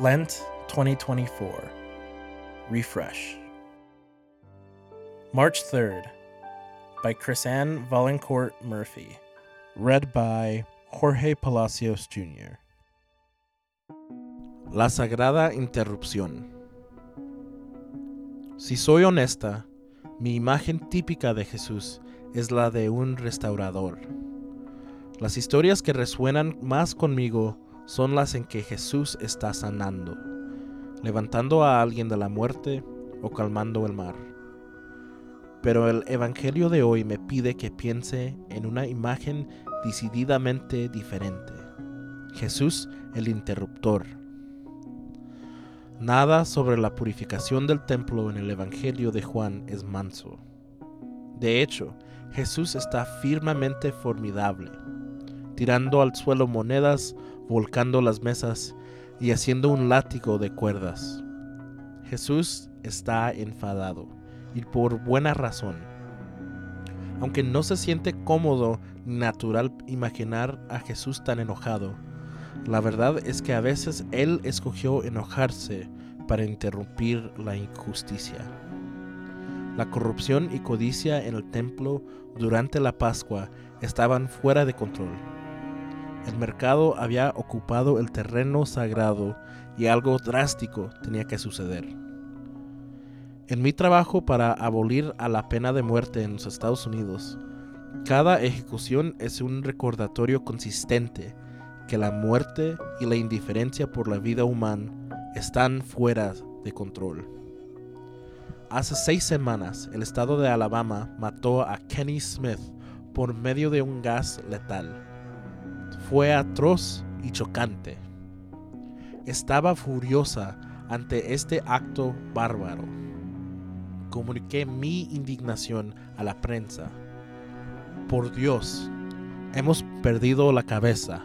Lent 2024 Refresh. March 3rd by Chrisanne Valencourt Murphy. Read by Jorge Palacios Jr. La Sagrada Interrupción. Si soy honesta, mi imagen típica de Jesús es la de un restaurador. Las historias que resuenan más conmigo son las en que Jesús está sanando, levantando a alguien de la muerte o calmando el mar. Pero el Evangelio de hoy me pide que piense en una imagen decididamente diferente. Jesús el interruptor. Nada sobre la purificación del templo en el Evangelio de Juan es manso. De hecho, Jesús está firmemente formidable, tirando al suelo monedas volcando las mesas y haciendo un látigo de cuerdas. Jesús está enfadado, y por buena razón. Aunque no se siente cómodo ni natural imaginar a Jesús tan enojado, la verdad es que a veces Él escogió enojarse para interrumpir la injusticia. La corrupción y codicia en el templo durante la Pascua estaban fuera de control el mercado había ocupado el terreno sagrado y algo drástico tenía que suceder. En mi trabajo para abolir a la pena de muerte en los Estados Unidos, cada ejecución es un recordatorio consistente que la muerte y la indiferencia por la vida humana están fuera de control. Hace seis semanas, el estado de Alabama mató a Kenny Smith por medio de un gas letal fue atroz y chocante. Estaba furiosa ante este acto bárbaro. Comuniqué mi indignación a la prensa. Por Dios, hemos perdido la cabeza.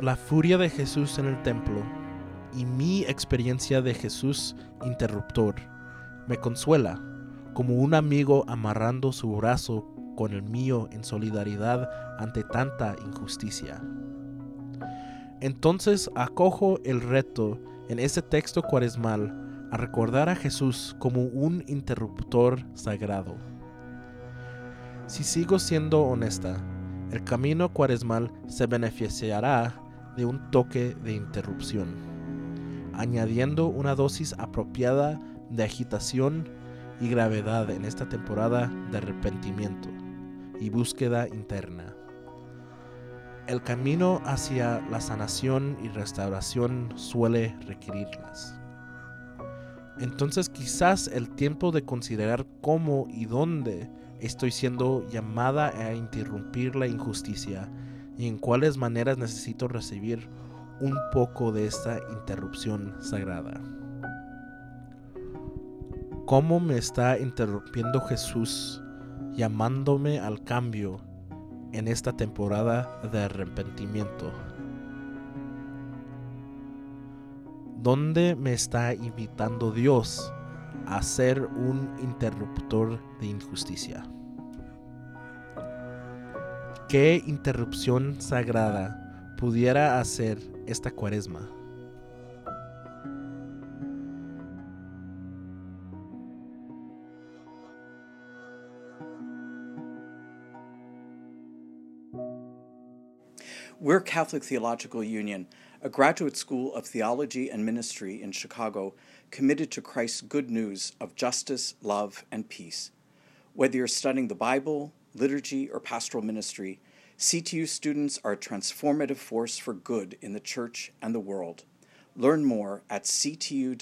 La furia de Jesús en el templo y mi experiencia de Jesús interruptor me consuela como un amigo amarrando su brazo con el mío en solidaridad ante tanta injusticia. Entonces acojo el reto en este texto cuaresmal a recordar a Jesús como un interruptor sagrado. Si sigo siendo honesta, el camino cuaresmal se beneficiará de un toque de interrupción, añadiendo una dosis apropiada de agitación y gravedad en esta temporada de arrepentimiento y búsqueda interna. El camino hacia la sanación y restauración suele requerirlas. Entonces quizás el tiempo de considerar cómo y dónde estoy siendo llamada a interrumpir la injusticia y en cuáles maneras necesito recibir un poco de esta interrupción sagrada. ¿Cómo me está interrumpiendo Jesús llamándome al cambio en esta temporada de arrepentimiento. ¿Dónde me está invitando Dios a ser un interruptor de injusticia? ¿Qué interrupción sagrada pudiera hacer esta cuaresma? We're Catholic Theological Union, a graduate school of theology and ministry in Chicago committed to Christ's good news of justice, love, and peace. Whether you're studying the Bible, liturgy, or pastoral ministry, CTU students are a transformative force for good in the church and the world. Learn more at ctu.edu/isn.